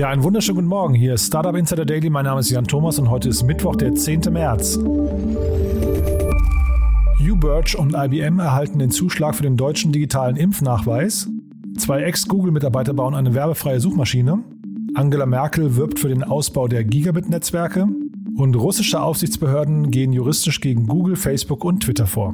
Ja, einen wunderschönen guten Morgen. Hier ist Startup Insider Daily. Mein Name ist Jan Thomas und heute ist Mittwoch, der 10. März. UBirch und IBM erhalten den Zuschlag für den deutschen digitalen Impfnachweis. Zwei Ex-Google-Mitarbeiter bauen eine werbefreie Suchmaschine. Angela Merkel wirbt für den Ausbau der Gigabit-Netzwerke. Und russische Aufsichtsbehörden gehen juristisch gegen Google, Facebook und Twitter vor.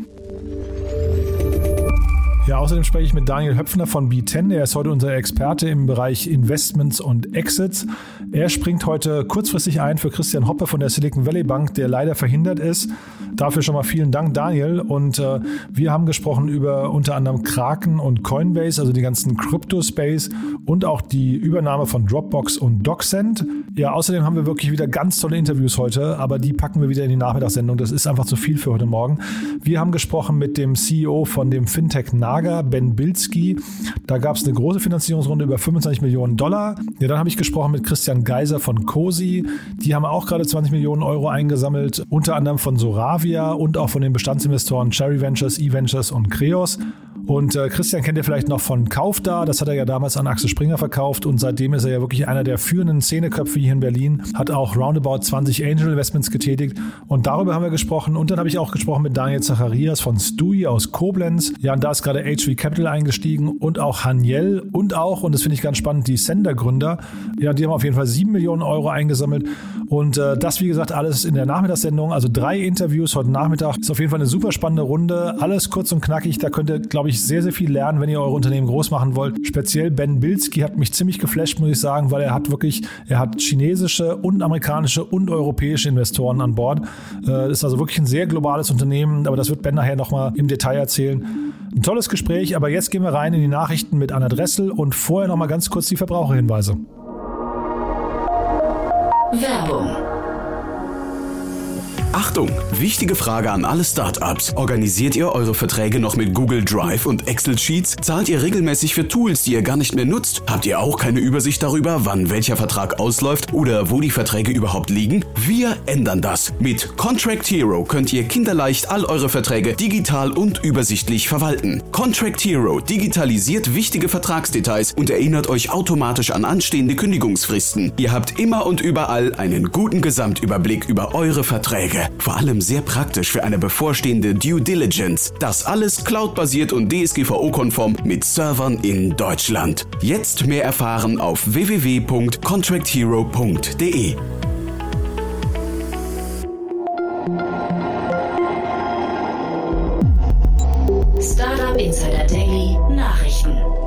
Ja, außerdem spreche ich mit Daniel Höpfner von B10. Er ist heute unser Experte im Bereich Investments und Exits. Er springt heute kurzfristig ein für Christian Hoppe von der Silicon Valley Bank, der leider verhindert ist. Dafür schon mal vielen Dank, Daniel. Und äh, wir haben gesprochen über unter anderem Kraken und Coinbase, also die ganzen Crypto-Space und auch die Übernahme von Dropbox und DocSend. Ja, außerdem haben wir wirklich wieder ganz tolle Interviews heute, aber die packen wir wieder in die Nachmittagssendung. Das ist einfach zu viel für heute Morgen. Wir haben gesprochen mit dem CEO von dem Fintech Nav Lager, Ben Bilski. Da gab es eine große Finanzierungsrunde über 25 Millionen Dollar. Ja, dann habe ich gesprochen mit Christian Geiser von COSI. Die haben auch gerade 20 Millionen Euro eingesammelt, unter anderem von Soravia und auch von den Bestandsinvestoren Cherry Ventures, E-Ventures und Creos. Und äh, Christian kennt ihr vielleicht noch von Kaufda, das hat er ja damals an Axel Springer verkauft. Und seitdem ist er ja wirklich einer der führenden Szeneköpfe hier in Berlin, hat auch roundabout 20 Angel Investments getätigt. Und darüber haben wir gesprochen. Und dann habe ich auch gesprochen mit Daniel Zacharias von Stui aus Koblenz. Ja, und da ist gerade HV Capital eingestiegen und auch Haniel. Und auch, und das finde ich ganz spannend, die Sender-Gründer. Ja, die haben auf jeden Fall 7 Millionen Euro eingesammelt. Und äh, das, wie gesagt, alles in der Nachmittagssendung, also drei Interviews heute Nachmittag. Ist auf jeden Fall eine super spannende Runde, alles kurz und knackig, da könnt ihr, glaube ich, wirklich sehr, sehr viel lernen, wenn ihr eure Unternehmen groß machen wollt. Speziell Ben Bilski hat mich ziemlich geflasht, muss ich sagen, weil er hat wirklich, er hat chinesische und amerikanische und europäische Investoren an Bord. Äh, ist also wirklich ein sehr globales Unternehmen, aber das wird Ben nachher nochmal im Detail erzählen. Ein tolles Gespräch, aber jetzt gehen wir rein in die Nachrichten mit Anna Dressel und vorher nochmal ganz kurz die Verbraucherhinweise. Werbung Achtung, wichtige Frage an alle Startups. Organisiert ihr eure Verträge noch mit Google Drive und Excel Sheets? Zahlt ihr regelmäßig für Tools, die ihr gar nicht mehr nutzt? Habt ihr auch keine Übersicht darüber, wann welcher Vertrag ausläuft oder wo die Verträge überhaupt liegen? Wir ändern das. Mit Contract Hero könnt ihr kinderleicht all eure Verträge digital und übersichtlich verwalten. Contract Hero digitalisiert wichtige Vertragsdetails und erinnert euch automatisch an anstehende Kündigungsfristen. Ihr habt immer und überall einen guten Gesamtüberblick über eure Verträge. Vor allem sehr praktisch für eine bevorstehende Due Diligence. Das alles cloudbasiert und DSGVO-konform mit Servern in Deutschland. Jetzt mehr erfahren auf www.contracthero.de. Startup Insider Daily Nachrichten.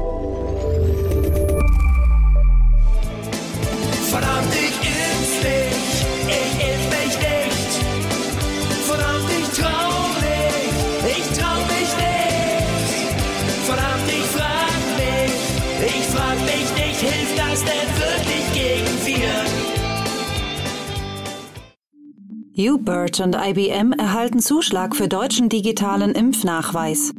UBird und IBM erhalten Zuschlag für deutschen digitalen Impfnachweis.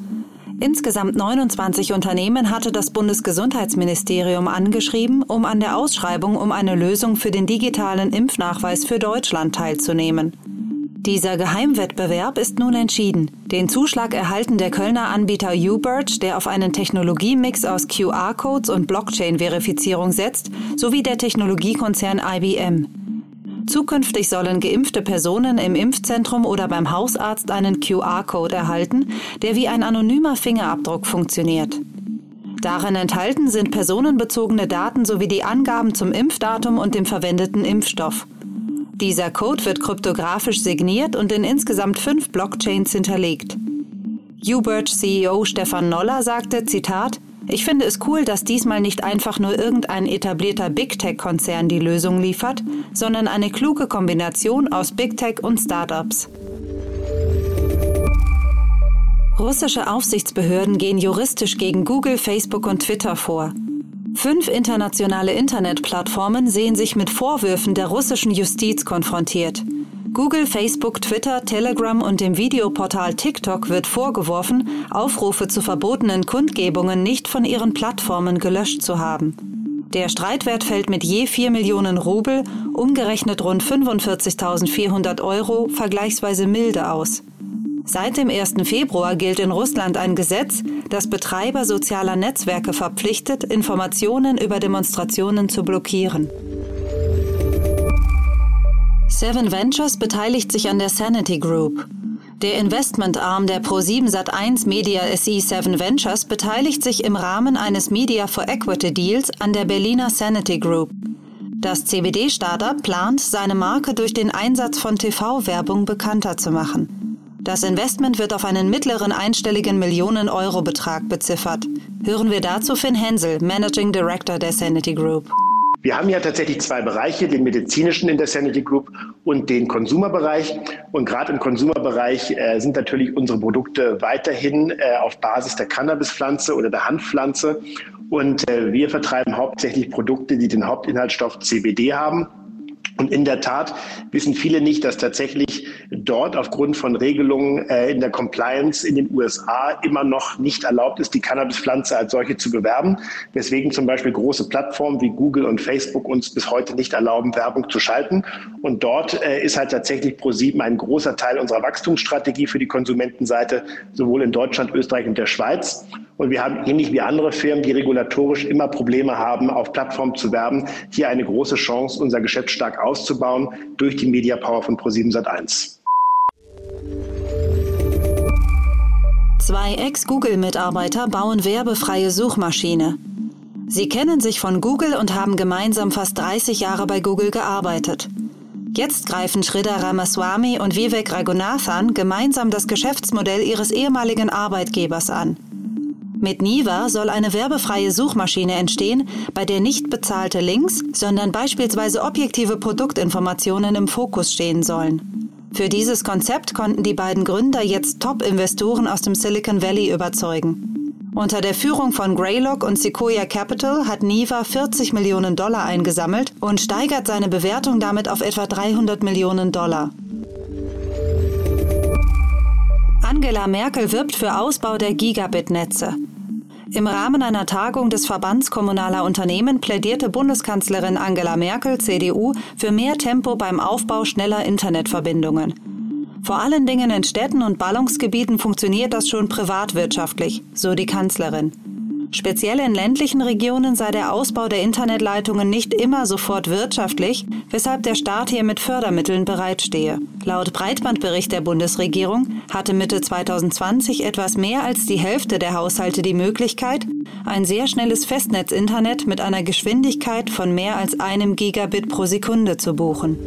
Insgesamt 29 Unternehmen hatte das Bundesgesundheitsministerium angeschrieben, um an der Ausschreibung um eine Lösung für den digitalen Impfnachweis für Deutschland teilzunehmen. Dieser Geheimwettbewerb ist nun entschieden. Den Zuschlag erhalten der Kölner Anbieter Ubirch, der auf einen Technologiemix aus QR-Codes und Blockchain-Verifizierung setzt, sowie der Technologiekonzern IBM. Zukünftig sollen geimpfte Personen im Impfzentrum oder beim Hausarzt einen QR-Code erhalten, der wie ein anonymer Fingerabdruck funktioniert. Darin enthalten sind personenbezogene Daten sowie die Angaben zum Impfdatum und dem verwendeten Impfstoff. Dieser Code wird kryptografisch signiert und in insgesamt fünf Blockchains hinterlegt. Ubirch CEO Stefan Noller sagte, Zitat, ich finde es cool, dass diesmal nicht einfach nur irgendein etablierter Big Tech-Konzern die Lösung liefert, sondern eine kluge Kombination aus Big Tech und Startups. Russische Aufsichtsbehörden gehen juristisch gegen Google, Facebook und Twitter vor. Fünf internationale Internetplattformen sehen sich mit Vorwürfen der russischen Justiz konfrontiert. Google, Facebook, Twitter, Telegram und dem Videoportal TikTok wird vorgeworfen, Aufrufe zu verbotenen Kundgebungen nicht von ihren Plattformen gelöscht zu haben. Der Streitwert fällt mit je 4 Millionen Rubel, umgerechnet rund 45.400 Euro, vergleichsweise milde aus. Seit dem 1. Februar gilt in Russland ein Gesetz, das Betreiber sozialer Netzwerke verpflichtet, Informationen über Demonstrationen zu blockieren. Seven Ventures beteiligt sich an der Sanity Group. Der Investmentarm der Pro7 Sat1 Media SE 7 Ventures beteiligt sich im Rahmen eines Media for Equity Deals an der Berliner Sanity Group. Das CBD-Startup plant, seine Marke durch den Einsatz von TV-Werbung bekannter zu machen. Das Investment wird auf einen mittleren einstelligen Millionen-Euro-Betrag beziffert. Hören wir dazu Finn Hensel, Managing Director der Sanity Group. Wir haben ja tatsächlich zwei Bereiche, den medizinischen in der Sanity Group und den Konsumerbereich. Und gerade im Konsumerbereich äh, sind natürlich unsere Produkte weiterhin äh, auf Basis der Cannabispflanze oder der Hanfpflanze. Und äh, wir vertreiben hauptsächlich Produkte, die den Hauptinhaltsstoff CBD haben. Und in der Tat wissen viele nicht, dass tatsächlich dort aufgrund von Regelungen äh, in der Compliance in den USA immer noch nicht erlaubt ist, die Cannabispflanze als solche zu bewerben. Weswegen zum Beispiel große Plattformen wie Google und Facebook uns bis heute nicht erlauben, Werbung zu schalten. Und dort äh, ist halt tatsächlich ProSieben ein großer Teil unserer Wachstumsstrategie für die Konsumentenseite, sowohl in Deutschland, Österreich und der Schweiz. Und wir haben ähnlich wie andere Firmen, die regulatorisch immer Probleme haben, auf Plattformen zu werben, hier eine große Chance, unser Geschäft stark auszubauen durch die Media Power von Pro7 Sat1. Zwei Ex-Google-Mitarbeiter bauen werbefreie Suchmaschine. Sie kennen sich von Google und haben gemeinsam fast 30 Jahre bei Google gearbeitet. Jetzt greifen Sridhar Ramaswamy und Vivek Raghunathan gemeinsam das Geschäftsmodell ihres ehemaligen Arbeitgebers an. Mit Niva soll eine werbefreie Suchmaschine entstehen, bei der nicht bezahlte Links, sondern beispielsweise objektive Produktinformationen im Fokus stehen sollen. Für dieses Konzept konnten die beiden Gründer jetzt Top-Investoren aus dem Silicon Valley überzeugen. Unter der Führung von Greylock und Sequoia Capital hat Niva 40 Millionen Dollar eingesammelt und steigert seine Bewertung damit auf etwa 300 Millionen Dollar. Angela Merkel wirbt für Ausbau der Gigabit-Netze. Im Rahmen einer Tagung des Verbands kommunaler Unternehmen plädierte Bundeskanzlerin Angela Merkel, CDU, für mehr Tempo beim Aufbau schneller Internetverbindungen. Vor allen Dingen in Städten und Ballungsgebieten funktioniert das schon privatwirtschaftlich, so die Kanzlerin. Speziell in ländlichen Regionen sei der Ausbau der Internetleitungen nicht immer sofort wirtschaftlich, weshalb der Staat hier mit Fördermitteln bereitstehe. Laut Breitbandbericht der Bundesregierung hatte Mitte 2020 etwas mehr als die Hälfte der Haushalte die Möglichkeit, ein sehr schnelles Festnetz-Internet mit einer Geschwindigkeit von mehr als einem Gigabit pro Sekunde zu buchen.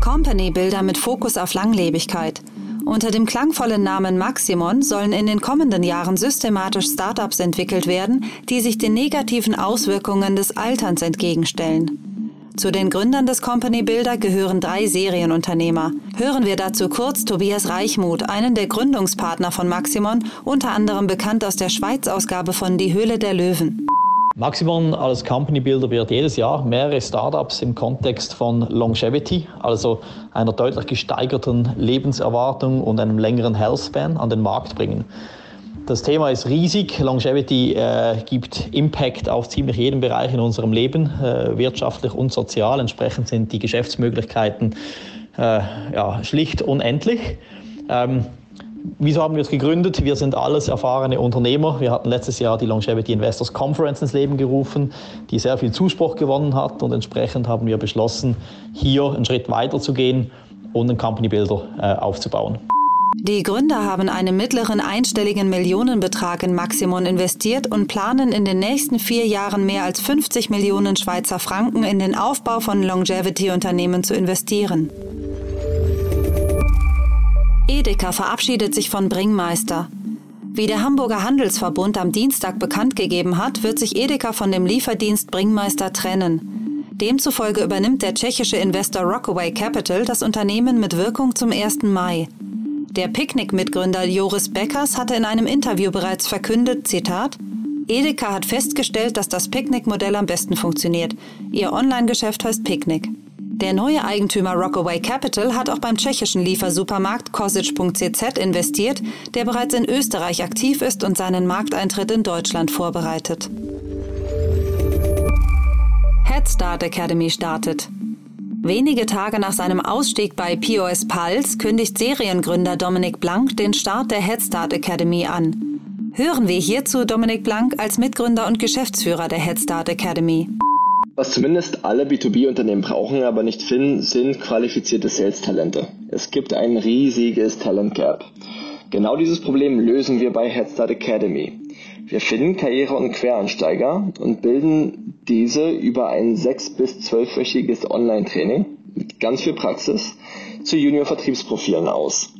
Company-Bilder mit Fokus auf Langlebigkeit – unter dem klangvollen Namen Maximon sollen in den kommenden Jahren systematisch Startups entwickelt werden, die sich den negativen Auswirkungen des Alterns entgegenstellen. Zu den Gründern des Company Builder gehören drei Serienunternehmer. Hören wir dazu kurz Tobias Reichmuth, einen der Gründungspartner von Maximon, unter anderem bekannt aus der Schweiz-Ausgabe von Die Höhle der Löwen. Maximon als Company Builder wird jedes Jahr mehrere Startups im Kontext von Longevity, also einer deutlich gesteigerten Lebenserwartung und einem längeren Healthspan an den Markt bringen. Das Thema ist riesig. Longevity äh, gibt Impact auf ziemlich jeden Bereich in unserem Leben, äh, wirtschaftlich und sozial. Entsprechend sind die Geschäftsmöglichkeiten äh, ja, schlicht unendlich. Ähm, Wieso haben wir es gegründet? Wir sind alles erfahrene Unternehmer. Wir hatten letztes Jahr die Longevity Investors Conference ins Leben gerufen, die sehr viel Zuspruch gewonnen hat und entsprechend haben wir beschlossen, hier einen Schritt weiter zu gehen und einen Company Builder äh, aufzubauen. Die Gründer haben einen mittleren einstelligen Millionenbetrag in Maximum investiert und planen in den nächsten vier Jahren mehr als 50 Millionen Schweizer Franken in den Aufbau von Longevity-Unternehmen zu investieren. Edeka verabschiedet sich von Bringmeister. Wie der Hamburger Handelsverbund am Dienstag bekannt gegeben hat, wird sich Edeka von dem Lieferdienst Bringmeister trennen. Demzufolge übernimmt der tschechische Investor Rockaway Capital das Unternehmen mit Wirkung zum 1. Mai. Der Picknick-Mitgründer Joris Beckers hatte in einem Interview bereits verkündet, Zitat, Edeka hat festgestellt, dass das Picknick-Modell am besten funktioniert. Ihr Online-Geschäft heißt Picknick. Der neue Eigentümer Rockaway Capital hat auch beim tschechischen Liefersupermarkt Kosic.cz investiert, der bereits in Österreich aktiv ist und seinen Markteintritt in Deutschland vorbereitet. Head Start Academy startet. Wenige Tage nach seinem Ausstieg bei POS Pulse kündigt Seriengründer Dominik Blank den Start der Head Start Academy an. Hören wir hierzu Dominik Blank als Mitgründer und Geschäftsführer der Head Start Academy. Was zumindest alle B2B-Unternehmen brauchen, aber nicht finden, sind qualifizierte Sales-Talente. Es gibt ein riesiges Talent-Gap. Genau dieses Problem lösen wir bei Headstart Academy. Wir finden Karriere- und Quereinsteiger und bilden diese über ein sechs- bis zwölfwöchiges Online-Training mit ganz viel Praxis zu Junior-Vertriebsprofilen aus.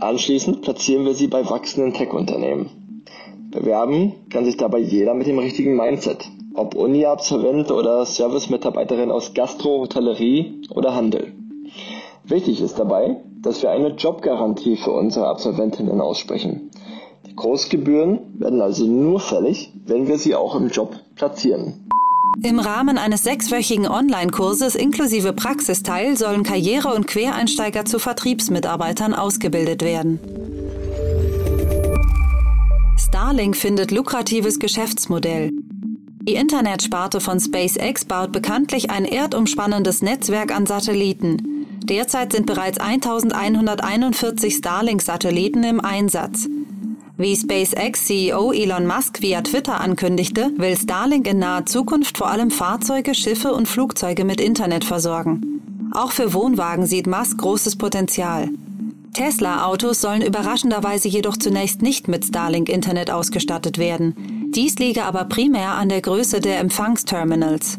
Anschließend platzieren wir sie bei wachsenden Tech-Unternehmen. Bewerben kann sich dabei jeder mit dem richtigen Mindset, ob Uni-Absolvent oder Service-Mitarbeiterin aus Gastro, Hotellerie oder Handel. Wichtig ist dabei, dass wir eine Jobgarantie für unsere Absolventinnen aussprechen. Die Großgebühren werden also nur fällig, wenn wir sie auch im Job platzieren. Im Rahmen eines sechswöchigen Online-Kurses inklusive Praxisteil sollen Karriere- und Quereinsteiger zu Vertriebsmitarbeitern ausgebildet werden. Starlink findet lukratives Geschäftsmodell. Die Internetsparte von SpaceX baut bekanntlich ein erdumspannendes Netzwerk an Satelliten. Derzeit sind bereits 1141 Starlink-Satelliten im Einsatz. Wie SpaceX-CEO Elon Musk via Twitter ankündigte, will Starlink in naher Zukunft vor allem Fahrzeuge, Schiffe und Flugzeuge mit Internet versorgen. Auch für Wohnwagen sieht Musk großes Potenzial. Tesla-Autos sollen überraschenderweise jedoch zunächst nicht mit Starlink-Internet ausgestattet werden. Dies liege aber primär an der Größe der Empfangsterminals.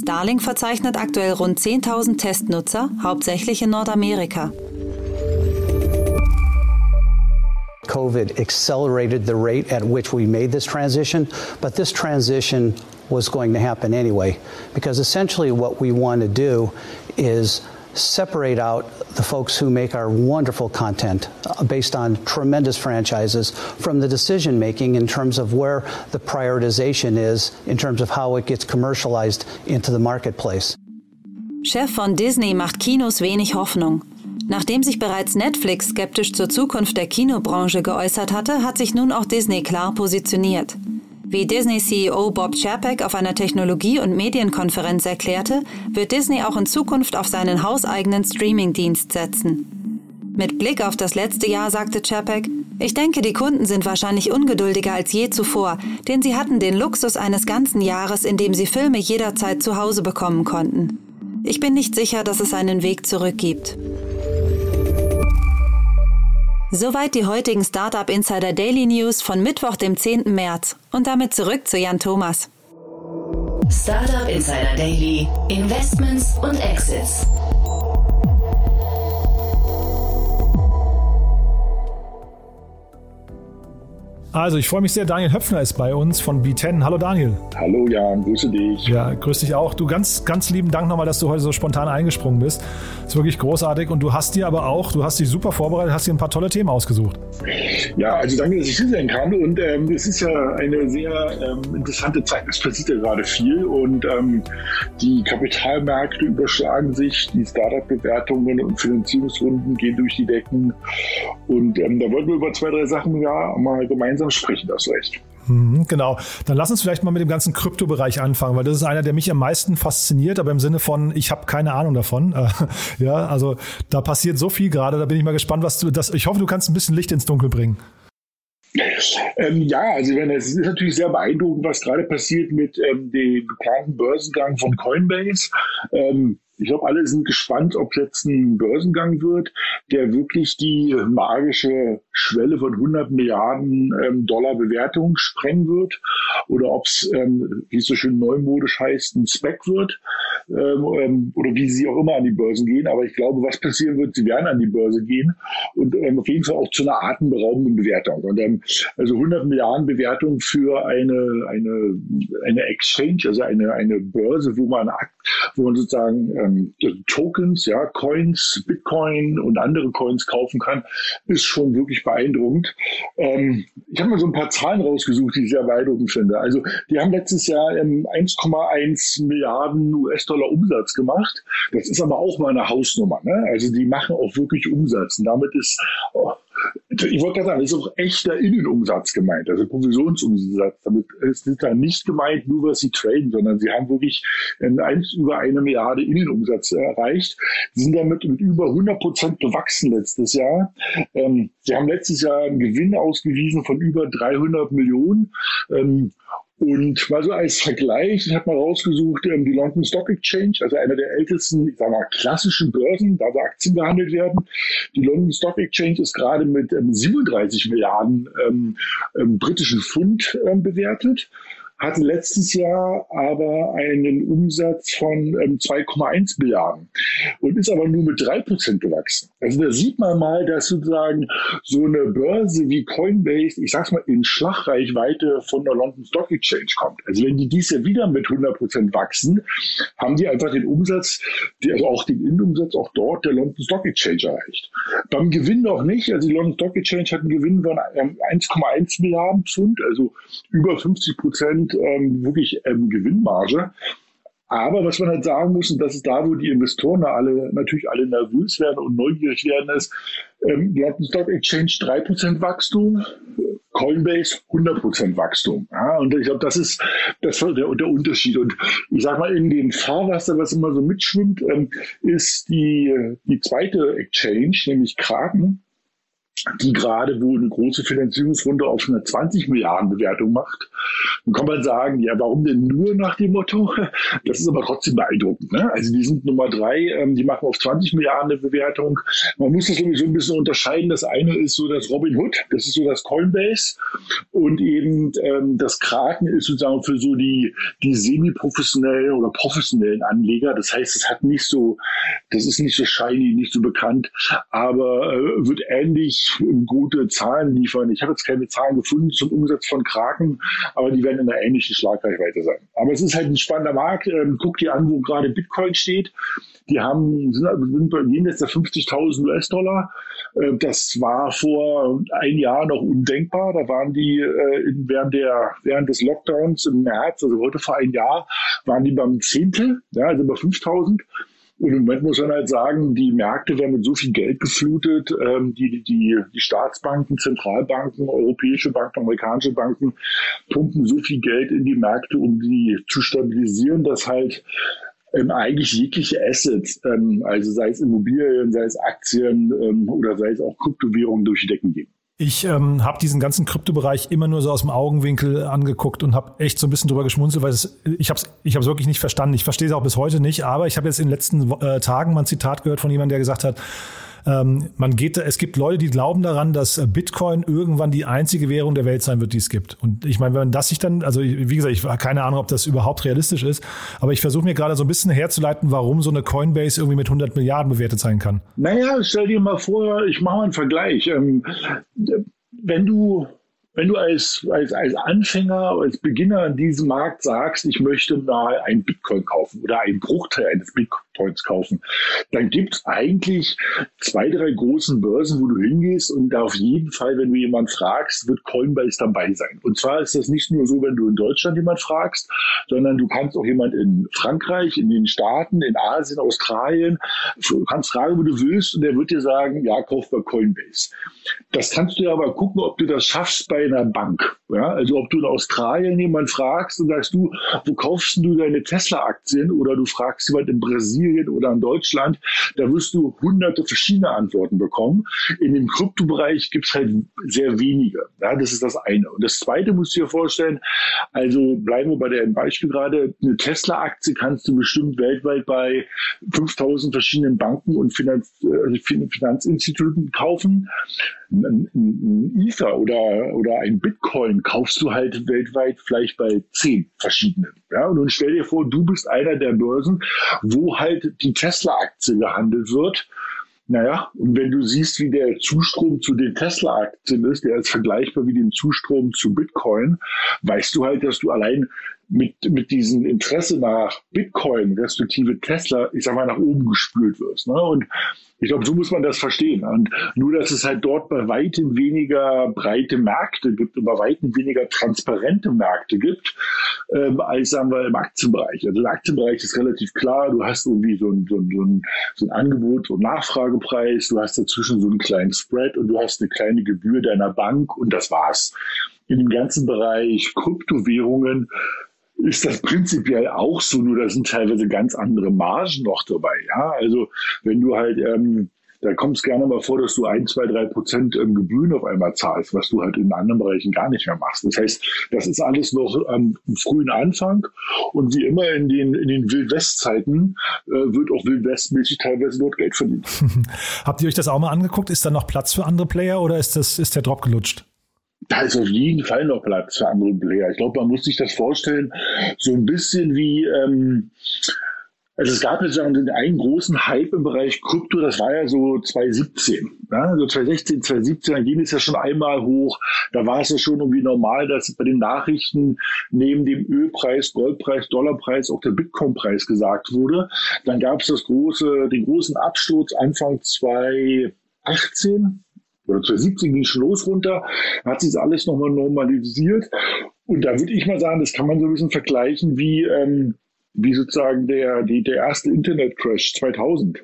Starlink verzeichnet aktuell rund 10.000 Testnutzer, hauptsächlich in Nordamerika. COVID accelerated the rate at which we made this transition, but this transition was going to happen anyway, because essentially what we want to do is separate out the folks who make our wonderful content uh, based on tremendous franchises from the decision making in terms of where the prioritization is in terms of how it gets commercialized into the marketplace. Chef von Disney macht Kinos wenig Hoffnung. Nachdem sich bereits Netflix skeptisch zur Zukunft der Kinobranche geäußert hatte, hat sich nun auch Disney klar positioniert. Wie Disney-CEO Bob Chapek auf einer Technologie- und Medienkonferenz erklärte, wird Disney auch in Zukunft auf seinen hauseigenen Streaming-Dienst setzen. Mit Blick auf das letzte Jahr sagte Chapek, ich denke, die Kunden sind wahrscheinlich ungeduldiger als je zuvor, denn sie hatten den Luxus eines ganzen Jahres, in dem sie Filme jederzeit zu Hause bekommen konnten. Ich bin nicht sicher, dass es einen Weg zurück gibt. Soweit die heutigen Startup Insider Daily News von Mittwoch, dem 10. März. Und damit zurück zu Jan Thomas. Startup Insider Daily, Investments und Exits. Also, ich freue mich sehr. Daniel Höpfner ist bei uns von B10. Hallo Daniel. Hallo Jan, grüße dich. Ja, grüß dich auch. Du ganz, ganz lieben Dank nochmal, dass du heute so spontan eingesprungen bist. Ist wirklich großartig. Und du hast dir aber auch, du hast dich super vorbereitet, hast dir ein paar tolle Themen ausgesucht. Ja, also danke, dass ich hier sein kann. Und ähm, es ist ja eine sehr ähm, interessante Zeit. Es passiert ja gerade viel und ähm, die Kapitalmärkte überschlagen sich, die Startup-Bewertungen und Finanzierungsrunden gehen durch die Decken. Und ähm, da wollten wir über zwei, drei Sachen ja mal gemeinsam sprechen, das recht. Mhm, genau. Dann lass uns vielleicht mal mit dem ganzen Kryptobereich anfangen, weil das ist einer, der mich am meisten fasziniert, aber im Sinne von, ich habe keine Ahnung davon. Äh, ja, also da passiert so viel gerade, da bin ich mal gespannt, was du das. Ich hoffe, du kannst ein bisschen Licht ins Dunkel bringen. Ähm, ja, also wenn es ist natürlich sehr beeindruckend, was gerade passiert mit ähm, dem geplanten Börsengang von Coinbase. Ähm, ich glaube, alle sind gespannt, ob jetzt ein Börsengang wird, der wirklich die magische Schwelle von 100 Milliarden ähm, Dollar Bewertung sprengen wird oder ob es, ähm, wie es so schön neumodisch heißt, ein Spec wird ähm, ähm, oder wie sie auch immer an die Börsen gehen. Aber ich glaube, was passieren wird, sie werden an die Börse gehen und ähm, auf jeden Fall auch zu einer atemberaubenden Bewertung. Und ähm, also 100 Milliarden Bewertung für eine, eine, eine Exchange, also eine, eine Börse, wo man, wo man sozusagen ähm, Tokens, ja, Coins, Bitcoin und andere Coins kaufen kann, ist schon wirklich beeindruckend. Ähm, ich habe mir so ein paar Zahlen rausgesucht, die ich sehr beeindruckend finde. Also die haben letztes Jahr ähm, 1,1 Milliarden US-Dollar Umsatz gemacht. Das ist aber auch mal eine Hausnummer. Ne? Also die machen auch wirklich Umsatz. Und damit ist oh, ich wollte gerade sagen, ist auch echter Innenumsatz gemeint, also Provisionsumsatz. Damit ist da nicht gemeint, nur was sie traden, sondern sie haben wirklich eins über eine Milliarde Innenumsatz erreicht. Sie sind damit mit über 100 Prozent gewachsen letztes Jahr. Ähm, sie haben letztes Jahr einen Gewinn ausgewiesen von über 300 Millionen. Ähm, Und mal so als Vergleich, ich habe mal rausgesucht, ähm, die London Stock Exchange, also einer der ältesten, ich sag mal, klassischen Börsen, da wo Aktien gehandelt werden. Die London Stock Exchange ist gerade mit ähm, 37 Milliarden ähm, ähm, britischen Pfund ähm, bewertet hatte letztes Jahr aber einen Umsatz von ähm, 2,1 Milliarden und ist aber nur mit drei Prozent gewachsen. Also da sieht man mal, dass sozusagen so eine Börse wie Coinbase, ich sag's mal, in Schlagreichweite von der London Stock Exchange kommt. Also wenn die dies Jahr wieder mit 100 Prozent wachsen, haben die einfach den Umsatz, also auch den Innenumsatz auch dort der London Stock Exchange erreicht. Beim Gewinn noch nicht. Also die London Stock Exchange hat einen Gewinn von 1,1 ähm, Milliarden Pfund, also über 50 Prozent ähm, wirklich ähm, Gewinnmarge. Aber was man halt sagen muss, und das ist da, wo die Investoren alle natürlich alle nervös werden und neugierig werden, ist, ähm, wir hatten Stock Exchange 3% Wachstum, Coinbase 100% Wachstum. Ja, und ich glaube, das ist, das der, der Unterschied. Und ich sage mal, in dem Fahrwasser, was immer so mitschwimmt, ähm, ist die, die zweite Exchange, nämlich Kraken die gerade wo eine große Finanzierungsrunde auf eine 20 Milliarden Bewertung macht. Dann kann man sagen, ja, warum denn nur nach dem Motto? Das ist aber trotzdem beeindruckend. Ne? Also die sind Nummer drei, ähm, die machen auf 20 Milliarden eine Bewertung. Man muss das sowieso ein bisschen unterscheiden. Das eine ist so das Robin Hood, das ist so das Coinbase und eben ähm, das Kraken ist sozusagen für so die, die semi-professionellen oder professionellen Anleger. Das heißt, es hat nicht so, das ist nicht so shiny, nicht so bekannt, aber äh, wird ähnlich gute Zahlen liefern. Ich habe jetzt keine Zahlen gefunden zum Umsatz von Kraken, aber die werden in einer ähnlichen Schlagreichweite sein. Aber es ist halt ein spannender Markt. Ähm, guck dir an, wo gerade Bitcoin steht. Die haben, sind, sind jenseits der 50.000 US-Dollar. Äh, das war vor ein Jahr noch undenkbar. Da waren die äh, während, der, während des Lockdowns im März, also heute vor ein Jahr, waren die beim Zehntel, ja, also bei 5.000. Und im Moment muss man halt sagen, die Märkte werden mit so viel Geld geflutet. Ähm, die, die, die Staatsbanken, Zentralbanken, europäische Banken, amerikanische Banken pumpen so viel Geld in die Märkte, um die zu stabilisieren, dass halt ähm, eigentlich jegliche Assets, ähm, also sei es Immobilien, sei es Aktien ähm, oder sei es auch Kryptowährungen durch die Decken gehen. Ich ähm, habe diesen ganzen Kryptobereich immer nur so aus dem Augenwinkel angeguckt und habe echt so ein bisschen drüber geschmunzelt, weil es, ich habe es ich hab's wirklich nicht verstanden. Ich verstehe es auch bis heute nicht, aber ich habe jetzt in den letzten äh, Tagen mal ein Zitat gehört von jemandem, der gesagt hat, ähm, man geht, es gibt Leute, die glauben daran, dass Bitcoin irgendwann die einzige Währung der Welt sein wird, die es gibt. Und ich meine, wenn man das sich dann, also wie gesagt, ich habe keine Ahnung, ob das überhaupt realistisch ist, aber ich versuche mir gerade so ein bisschen herzuleiten, warum so eine Coinbase irgendwie mit 100 Milliarden bewertet sein kann. Naja, stell dir mal vor, ich mache mal einen Vergleich. Ähm, wenn du wenn du als, als, als Anfänger, als Beginner in diesem Markt sagst, ich möchte mal ein Bitcoin kaufen oder einen Bruchteil eines Bitcoins, Points kaufen. Dann gibt es eigentlich zwei, drei großen Börsen, wo du hingehst und da auf jeden Fall, wenn du jemanden fragst, wird Coinbase dabei sein. Und zwar ist das nicht nur so, wenn du in Deutschland jemanden fragst, sondern du kannst auch jemand in Frankreich, in den Staaten, in Asien, Australien, du kannst fragen, wo du willst und der wird dir sagen, ja, kauf bei Coinbase. Das kannst du aber gucken, ob du das schaffst bei einer Bank. Ja, also ob du in Australien jemanden fragst und sagst du, wo kaufst du deine Tesla-Aktien oder du fragst jemand in Brasilien, Brasilien oder in Deutschland, da wirst du hunderte verschiedene Antworten bekommen. In dem Kryptobereich gibt es halt sehr wenige. Ja, das ist das eine. Und das zweite musst du dir vorstellen, also bleiben wir bei dem Beispiel gerade, eine Tesla-Aktie kannst du bestimmt weltweit bei 5000 verschiedenen Banken und Finanz, äh, Finanzinstituten kaufen. Ein, Ether oder, oder ein Bitcoin kaufst du halt weltweit vielleicht bei zehn verschiedenen. Ja, und nun stell dir vor, du bist einer der Börsen, wo halt die Tesla-Aktie gehandelt wird. Naja, und wenn du siehst, wie der Zustrom zu den Tesla-Aktien ist, der ist vergleichbar wie den Zustrom zu Bitcoin, weißt du halt, dass du allein mit, mit diesem Interesse nach Bitcoin respektive Tesla, ich sag mal, nach oben gespült wirst. Ne? Und ich glaube, so muss man das verstehen. Und nur, dass es halt dort bei weitem weniger breite Märkte gibt und bei weitem weniger transparente Märkte gibt, ähm, als sagen wir im Aktienbereich. Also der Aktienbereich ist relativ klar. Du hast irgendwie so ein, so ein, so ein, so ein Angebot- und Nachfragepreis. Du hast dazwischen so einen kleinen Spread und du hast eine kleine Gebühr deiner Bank und das war's. In dem ganzen Bereich Kryptowährungen ist das prinzipiell auch so, nur da sind teilweise ganz andere Margen noch dabei. Ja, also wenn du halt ähm, da kommt es gerne mal vor, dass du ein, zwei, drei Prozent ähm, Gebühren auf einmal zahlst, was du halt in anderen Bereichen gar nicht mehr machst. Das heißt, das ist alles noch am frühen Anfang und wie immer in den, in den Wildwest-Zeiten äh, wird auch Wildwestmäßig teilweise dort Geld verdient. Habt ihr euch das auch mal angeguckt? Ist da noch Platz für andere Player oder ist, das, ist der Drop gelutscht? Da ist auf jeden Fall noch Platz für andere Player. Ich glaube, man muss sich das vorstellen, so ein bisschen wie, ähm, also es gab jetzt einen großen Hype im Bereich Krypto, das war ja so 2017. Ja, so 2016, 2017, da ging es ja schon einmal hoch. Da war es ja schon irgendwie normal, dass bei den Nachrichten neben dem Ölpreis, Goldpreis, Dollarpreis auch der Bitcoin-Preis gesagt wurde. Dann gab es das große, den großen Absturz Anfang 2018 oder 2017 ging es schon los runter, hat sich alles nochmal normalisiert. Und da würde ich mal sagen, das kann man so ein bisschen vergleichen wie ähm, wie sozusagen der, die, der erste Internet-Crash 2000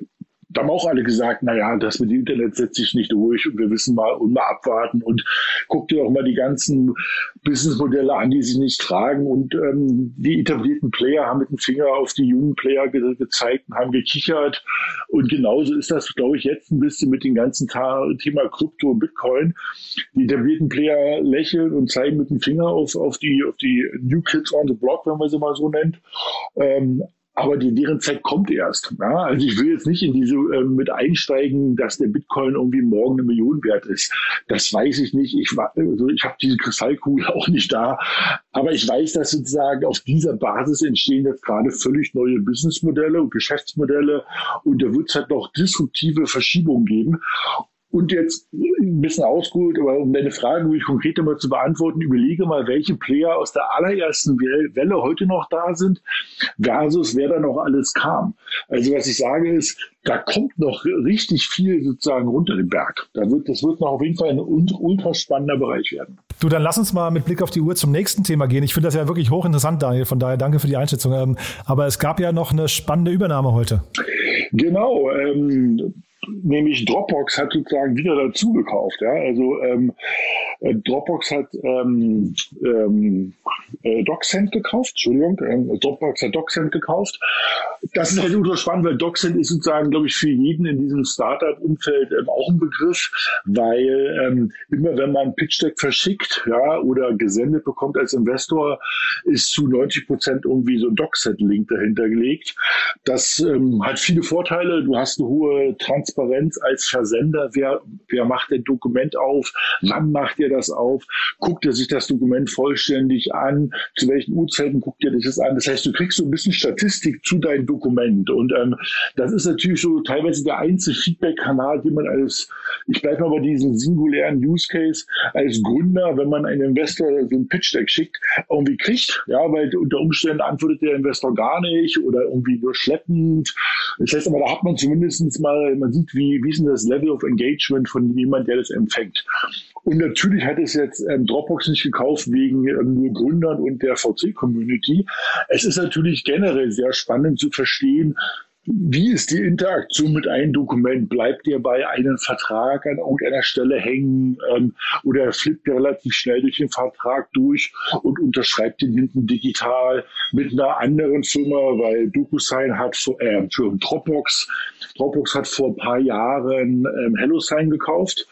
da haben auch alle gesagt, naja, das mit dem Internet setzt sich nicht durch und wir wissen mal und mal abwarten und guck dir doch mal die ganzen Businessmodelle an, die sich nicht tragen und ähm, die etablierten Player haben mit dem Finger auf die jungen Player ge gezeigt und haben gekichert und genauso ist das, glaube ich, jetzt ein bisschen mit dem ganzen Thema Krypto und Bitcoin. Die etablierten Player lächeln und zeigen mit dem Finger auf, auf, die, auf die New Kids on the Block, wenn man sie mal so nennt. Ähm, aber die, deren Zeit kommt erst. Ja? Also ich will jetzt nicht in diese äh, mit einsteigen, dass der Bitcoin irgendwie morgen eine Million wert ist. Das weiß ich nicht. Ich, also ich habe diese Kristallkugel auch nicht da. Aber ich weiß, dass sozusagen auf dieser Basis entstehen jetzt gerade völlig neue Businessmodelle und Geschäftsmodelle. Und da wird es halt noch disruptive Verschiebungen geben. Und jetzt ein bisschen ausgeholt, aber um deine Frage wirklich konkret einmal zu beantworten, überlege mal, welche Player aus der allerersten Welle heute noch da sind, versus wer da noch alles kam. Also was ich sage ist, da kommt noch richtig viel sozusagen runter den Berg. Da wird, das wird noch auf jeden Fall ein ultra spannender Bereich werden. Du, dann lass uns mal mit Blick auf die Uhr zum nächsten Thema gehen. Ich finde das ja wirklich hochinteressant, Daniel. Von daher danke für die Einschätzung. Ähm, aber es gab ja noch eine spannende Übernahme heute. Genau. Ähm, nämlich Dropbox hat sozusagen wieder dazu gekauft. Ja? Also ähm, äh, Dropbox hat ähm, ähm, äh, DocSend gekauft, Entschuldigung, ähm, Dropbox hat DocSend gekauft. Das ist halt ultra spannend, weil DocSend ist sozusagen, glaube ich, für jeden in diesem Startup-Umfeld ähm, auch ein Begriff, weil ähm, immer wenn man Pitch Deck verschickt ja, oder gesendet bekommt als Investor, ist zu 90 Prozent irgendwie so ein DocSend-Link dahinter gelegt. Das ähm, hat viele Vorteile. Du hast eine hohe Transparenz als Versender. Wer, wer macht ein Dokument auf? Wann macht ihr das auf? Guckt er sich das Dokument vollständig an? Zu welchen Uhrzeiten guckt ihr das an? Das heißt, du kriegst so ein bisschen Statistik zu deinem Dokument. Und ähm, das ist natürlich so teilweise der einzige Feedback-Kanal, den man als, ich bleibe mal bei diesem singulären Use Case, als Gründer, wenn man einem Investor so ein Pitch-Deck schickt, irgendwie kriegt. Ja, weil unter Umständen antwortet der Investor gar nicht oder irgendwie nur schleppend. Das heißt aber, da hat man zumindest mal, man sieht, wie, wie ist denn das Level of Engagement von jemand, der das empfängt. Und natürlich hat es jetzt ähm, Dropbox nicht gekauft wegen ähm, nur Gründern und der VC-Community. Es ist natürlich generell sehr spannend zu verstehen, wie ist die Interaktion mit einem Dokument? Bleibt ihr bei einem Vertrag an irgendeiner Stelle hängen ähm, oder flippt ihr relativ schnell durch den Vertrag durch und unterschreibt den hinten digital mit einer anderen Firma, weil DocuSign hat vor, äh, für Dropbox, Dropbox hat vor ein paar Jahren ähm, HelloSign gekauft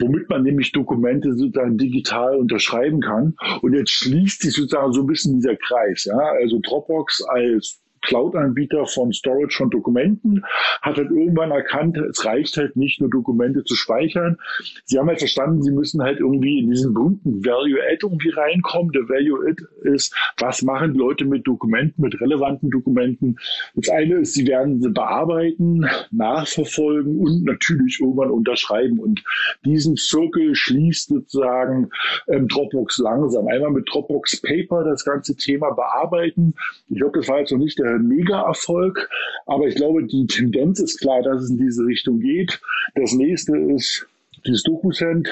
womit man nämlich Dokumente sozusagen digital unterschreiben kann. Und jetzt schließt sich sozusagen so ein bisschen dieser Kreis. Ja? Also Dropbox als Cloud-Anbieter von Storage von Dokumenten, hat halt irgendwann erkannt, es reicht halt nicht nur Dokumente zu speichern. Sie haben halt verstanden, sie müssen halt irgendwie in diesen berühmten Value-Add irgendwie reinkommen. Der Value-Add ist, was machen Leute mit Dokumenten, mit relevanten Dokumenten? Das eine ist, sie werden sie bearbeiten, nachverfolgen und natürlich irgendwann unterschreiben. Und diesen Circle schließt sozusagen ähm, Dropbox langsam. Einmal mit Dropbox Paper das ganze Thema bearbeiten. Ich glaube, das war jetzt noch nicht der Mega-Erfolg. Aber ich glaube, die Tendenz ist klar, dass es in diese Richtung geht. Das nächste ist dieses DocuSend,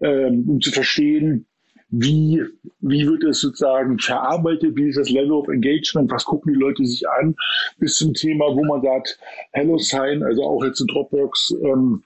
ähm, um zu verstehen, wie, wie wird es sozusagen verarbeitet, wie ist das Level of Engagement, was gucken die Leute sich an, bis zum Thema, wo man sagt, HelloSign, also auch jetzt in Dropbox, ähm,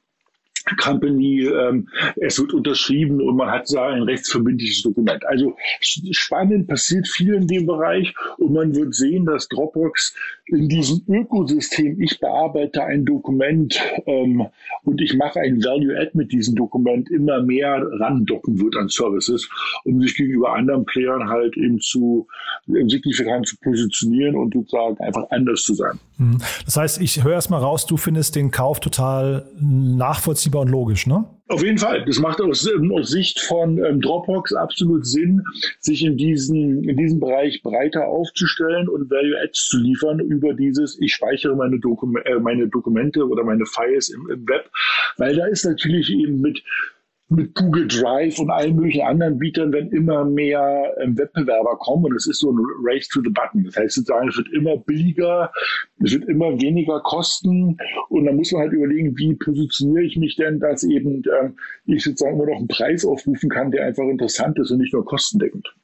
Company, ähm, es wird unterschrieben und man hat da ein rechtsverbindliches Dokument. Also spannend passiert viel in dem Bereich und man wird sehen, dass Dropbox in diesem Ökosystem, ich bearbeite ein Dokument ähm, und ich mache ein Value-Add mit diesem Dokument, immer mehr randocken wird an Services, um sich gegenüber anderen Playern halt eben zu signifikant zu positionieren und sozusagen einfach anders zu sein. Mhm. Das heißt, ich höre erstmal raus, du findest den Kauf total nachvollziehbar und logisch, ne? Auf jeden Fall. Das macht aus, ähm, aus Sicht von ähm, Dropbox absolut Sinn, sich in, diesen, in diesem Bereich breiter aufzustellen und Value Adds zu liefern über dieses, ich speichere meine, Dokum äh, meine Dokumente oder meine Files im, im Web, weil da ist natürlich eben mit mit Google Drive und allen möglichen anderen Bietern, wenn immer mehr ähm, Wettbewerber kommen und es ist so ein Race to the Button. Das heißt sozusagen, es wird immer billiger, es wird immer weniger kosten und dann muss man halt überlegen, wie positioniere ich mich denn, dass eben ähm, ich sozusagen immer noch einen Preis aufrufen kann, der einfach interessant ist und nicht nur kostendeckend.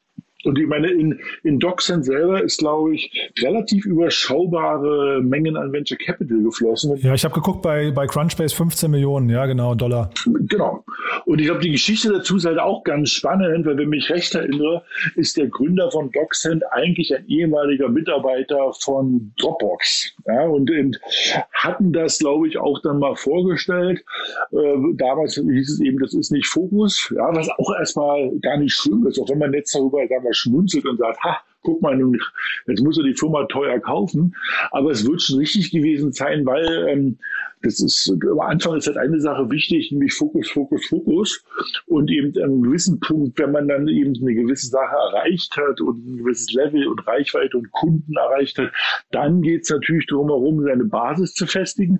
Und ich meine, in, in DocSend selber ist, glaube ich, relativ überschaubare Mengen an Venture Capital geflossen. Ja, ich habe geguckt bei, bei Crunchbase 15 Millionen, ja, genau, Dollar. Genau. Und ich glaube, die Geschichte dazu ist halt auch ganz spannend, weil wenn mich recht erinnere, ist der Gründer von DocSend eigentlich ein ehemaliger Mitarbeiter von Dropbox. Ja, und, und hatten das, glaube ich, auch dann mal vorgestellt. Äh, damals hieß es eben, das ist nicht Fokus, ja, was auch erstmal gar nicht schlimm ist, auch wenn man jetzt darüber sagen wir, schmunzelt und sagt, ha, guck mal, jetzt muss er die Firma teuer kaufen. Aber es wird schon richtig gewesen sein, weil ähm, das ist, am Anfang ist halt eine Sache wichtig, nämlich Fokus, Fokus, Fokus. Und eben an einem gewissen Punkt, wenn man dann eben eine gewisse Sache erreicht hat und ein gewisses Level und Reichweite und Kunden erreicht hat, dann geht es natürlich darum herum, seine Basis zu festigen.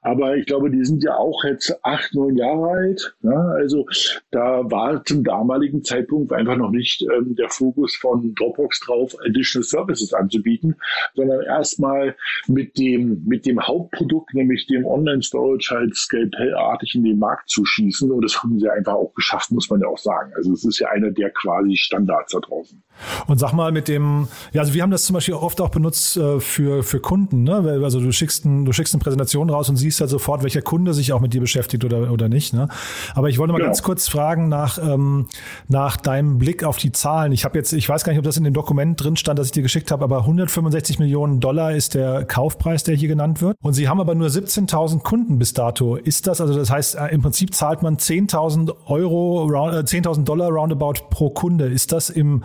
Aber ich glaube, die sind ja auch jetzt acht, neun Jahre alt. Ne? Also da war zum damaligen Zeitpunkt einfach noch nicht ähm, der Fokus von Dropbox drauf, Additional Services anzubieten, sondern erstmal mit dem, mit dem Hauptprodukt, nämlich dem Online Online-Storage halt Scalpel-artig in den Markt zu schießen. Und das haben sie einfach auch geschafft, muss man ja auch sagen. Also es ist ja einer der quasi Standards da draußen. Und sag mal mit dem, ja, also wir haben das zum Beispiel oft auch benutzt äh, für, für Kunden, ne? Also du schickst, ein, du schickst eine Präsentation raus und siehst halt sofort, welcher Kunde sich auch mit dir beschäftigt oder, oder nicht. Ne? Aber ich wollte mal genau. ganz kurz fragen nach, ähm, nach deinem Blick auf die Zahlen. Ich habe jetzt, ich weiß gar nicht, ob das in dem Dokument drin stand, das ich dir geschickt habe, aber 165 Millionen Dollar ist der Kaufpreis, der hier genannt wird. Und sie haben aber nur 17.000 10.000 Kunden bis dato. Ist das, also das heißt, äh, im Prinzip zahlt man 10.000 Euro, 10.000 äh, Dollar roundabout pro Kunde. Ist das im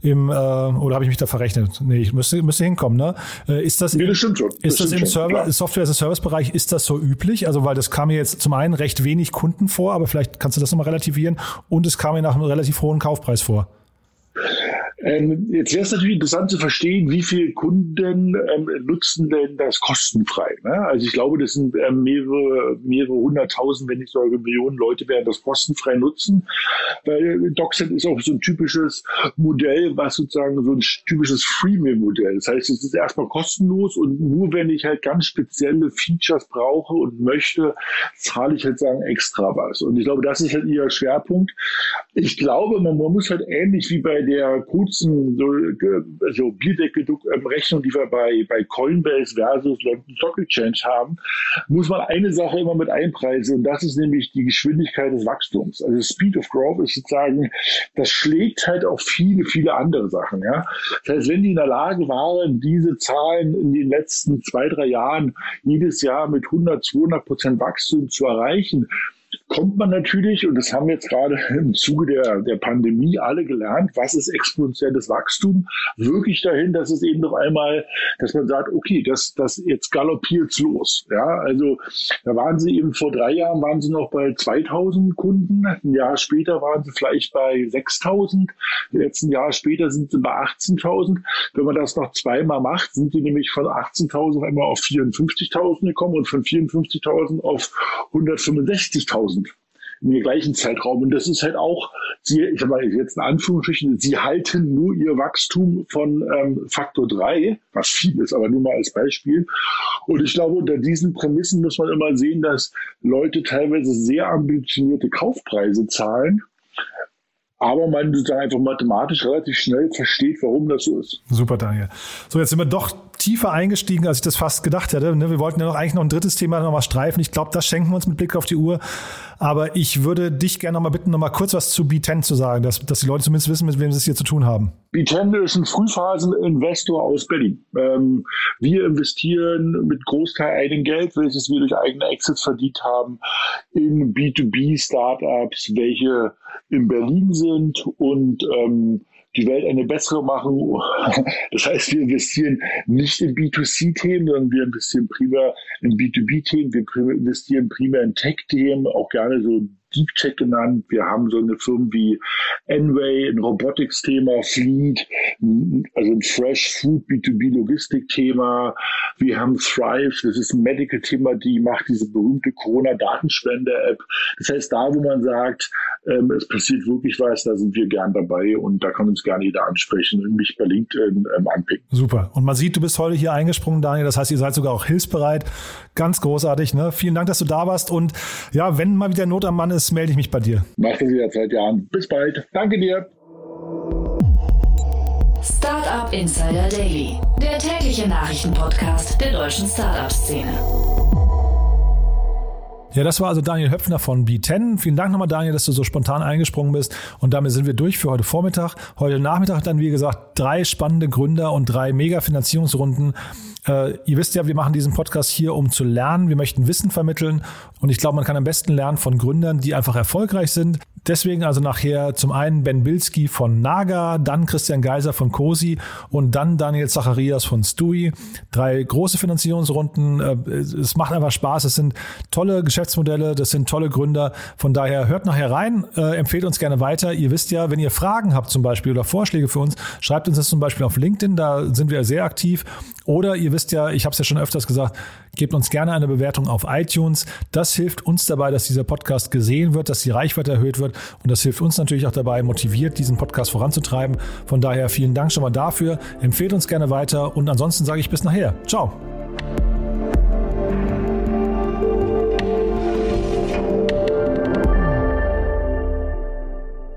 im, äh, oder habe ich mich da verrechnet? Nee, ich müsste, müsste hinkommen, ne? Äh, ist das, nee, das stimmt schon. Ist das, das im Server, Software as a Service Bereich, ist das so üblich? Also, weil das kam mir jetzt zum einen recht wenig Kunden vor, aber vielleicht kannst du das nochmal relativieren und es kam mir nach einem relativ hohen Kaufpreis vor. Ähm, jetzt wäre es natürlich interessant zu verstehen, wie viele Kunden ähm, nutzen denn das kostenfrei. Ne? Also ich glaube, das sind ähm, mehrere, mehrere hunderttausend, wenn nicht sogar Millionen Leute werden das kostenfrei nutzen. Weil DocSend ist auch so ein typisches Modell, was sozusagen so ein typisches Freemium-Modell. Das heißt, es ist erstmal kostenlos und nur wenn ich halt ganz spezielle Features brauche und möchte, zahle ich halt sagen extra was. Und ich glaube, das ist halt ihr Schwerpunkt. Ich glaube, man, man muss halt ähnlich wie bei der nutzen so, so Bierdeckel-Rechnung, die wir bei, bei Coinbase versus London Stock Exchange haben, muss man eine Sache immer mit einpreisen und das ist nämlich die Geschwindigkeit des Wachstums. Also Speed of Growth ist sozusagen, das schlägt halt auch viele, viele andere Sachen. Ja? Das heißt, wenn die in der Lage waren, diese Zahlen in den letzten zwei, drei Jahren jedes Jahr mit 100, 200 Prozent Wachstum zu erreichen, kommt man natürlich, und das haben jetzt gerade im Zuge der, der Pandemie alle gelernt, was ist exponentielles Wachstum, wirklich dahin, dass es eben noch einmal, dass man sagt, okay, das, das jetzt galoppiert's los. Ja, also da waren sie eben vor drei Jahren waren sie noch bei 2000 Kunden, ein Jahr später waren sie vielleicht bei 6000, letzten Jahr später sind sie bei 18.000. Wenn man das noch zweimal macht, sind sie nämlich von 18.000 einmal auf 54.000 gekommen und von 54.000 auf 165.000 in dem gleichen Zeitraum. Und das ist halt auch, sie, ich mal jetzt in Anführungsstrichen, sie halten nur ihr Wachstum von ähm, Faktor 3, was viel ist, aber nur mal als Beispiel. Und ich glaube, unter diesen Prämissen muss man immer sehen, dass Leute teilweise sehr ambitionierte Kaufpreise zahlen aber man sozusagen einfach mathematisch relativ schnell versteht, warum das so ist. Super, Daniel. So, jetzt sind wir doch tiefer eingestiegen, als ich das fast gedacht hätte. Ne, wir wollten ja noch eigentlich noch ein drittes Thema noch mal streifen. Ich glaube, das schenken wir uns mit Blick auf die Uhr. Aber ich würde dich gerne noch mal bitten, noch mal kurz was zu B10 zu sagen, dass, dass die Leute zumindest wissen, mit wem sie es hier zu tun haben. B10 ist ein Frühphaseninvestor aus Berlin. Ähm, wir investieren mit Großteil eigenen Geld, welches wir durch eigene Exits verdient haben, in B2B-Startups, welche in Berlin sind und ähm, die Welt eine bessere machen. Das heißt, wir investieren nicht in B2C-Themen, sondern wir investieren primär in B2B-Themen. Wir investieren primär in Tech-Themen, auch gerne so Deep Tech genannt. Wir haben so eine Firma wie Enway, ein Robotics-Thema, Fleet, also ein Fresh Food B2B Logistik-Thema. Wir haben Thrive, das ist ein Medical-Thema, die macht diese berühmte Corona-Datenspende-App. Das heißt, da, wo man sagt, ähm, es passiert wirklich was, da sind wir gern dabei und da kann uns gerne jeder ansprechen und mich bei LinkedIn ähm, anpicken. Super. Und man sieht, du bist heute hier eingesprungen, Daniel. Das heißt, ihr seid sogar auch hilfsbereit. Ganz großartig. Ne? Vielen Dank, dass du da warst. Und ja, wenn mal wieder Not am Mann ist, melde ich mich bei dir. Mach das jederzeit, Jan. Bis bald. Danke dir. Startup Insider Daily, der tägliche Nachrichtenpodcast der deutschen Startup-Szene. Ja, das war also Daniel Höpfner von B10. Vielen Dank nochmal, Daniel, dass du so spontan eingesprungen bist. Und damit sind wir durch für heute Vormittag. Heute Nachmittag dann, wie gesagt, drei spannende Gründer und drei Mega-Finanzierungsrunden. Äh, ihr wisst ja, wir machen diesen Podcast hier, um zu lernen. Wir möchten Wissen vermitteln. Und ich glaube, man kann am besten lernen von Gründern, die einfach erfolgreich sind. Deswegen also nachher zum einen Ben Bilski von Naga, dann Christian Geiser von Cosi und dann Daniel Zacharias von Stui. Drei große Finanzierungsrunden. Äh, es macht einfach Spaß. Es sind tolle Geschäftsmodelle, das sind tolle Gründer. Von daher hört nachher rein, äh, empfehlt uns gerne weiter. Ihr wisst ja, wenn ihr Fragen habt zum Beispiel oder Vorschläge für uns, schreibt uns das zum Beispiel auf LinkedIn, da sind wir sehr aktiv. Oder ihr wisst ja, ich habe es ja schon öfters gesagt, gebt uns gerne eine Bewertung auf iTunes. Das hilft uns dabei, dass dieser Podcast gesehen wird, dass die Reichweite erhöht wird. Und das hilft uns natürlich auch dabei, motiviert, diesen Podcast voranzutreiben. Von daher vielen Dank schon mal dafür. Empfehlt uns gerne weiter. Und ansonsten sage ich bis nachher. Ciao.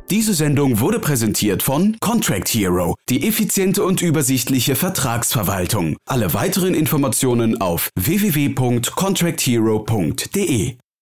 Diese Sendung wurde präsentiert von Contract Hero, die effiziente und übersichtliche Vertragsverwaltung. Alle weiteren Informationen auf www.contracthero.de.